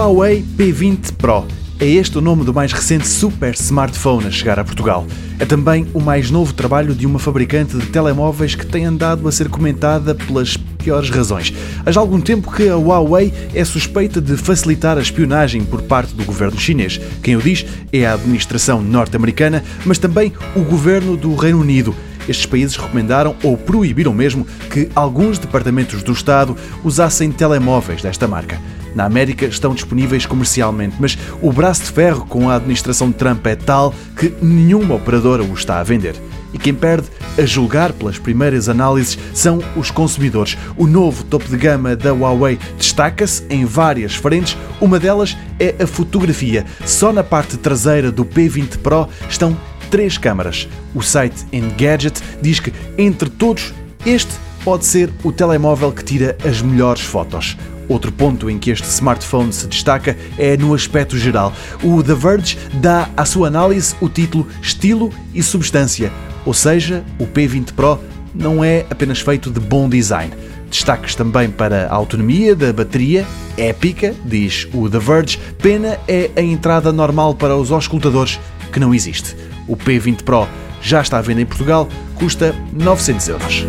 Huawei P20 Pro. É este o nome do mais recente super smartphone a chegar a Portugal. É também o mais novo trabalho de uma fabricante de telemóveis que tem andado a ser comentada pelas piores razões. Há já algum tempo que a Huawei é suspeita de facilitar a espionagem por parte do governo chinês. Quem o diz é a administração norte-americana, mas também o governo do Reino Unido. Estes países recomendaram ou proibiram mesmo que alguns departamentos do Estado usassem telemóveis desta marca. Na América estão disponíveis comercialmente, mas o braço de ferro com a administração de Trump é tal que nenhuma operadora o está a vender. E quem perde, a julgar pelas primeiras análises, são os consumidores. O novo topo de gama da Huawei destaca-se em várias frentes. Uma delas é a fotografia. Só na parte traseira do P20 Pro estão três câmaras. O site Engadget diz que, entre todos, este pode ser o telemóvel que tira as melhores fotos. Outro ponto em que este smartphone se destaca é no aspecto geral. O The Verge dá à sua análise o título Estilo e Substância, ou seja, o P20 Pro não é apenas feito de bom design. Destaques também para a autonomia da bateria, épica, diz o The Verge. Pena é a entrada normal para os auscultadores, que não existe. O P20 Pro já está à venda em Portugal, custa 900 euros.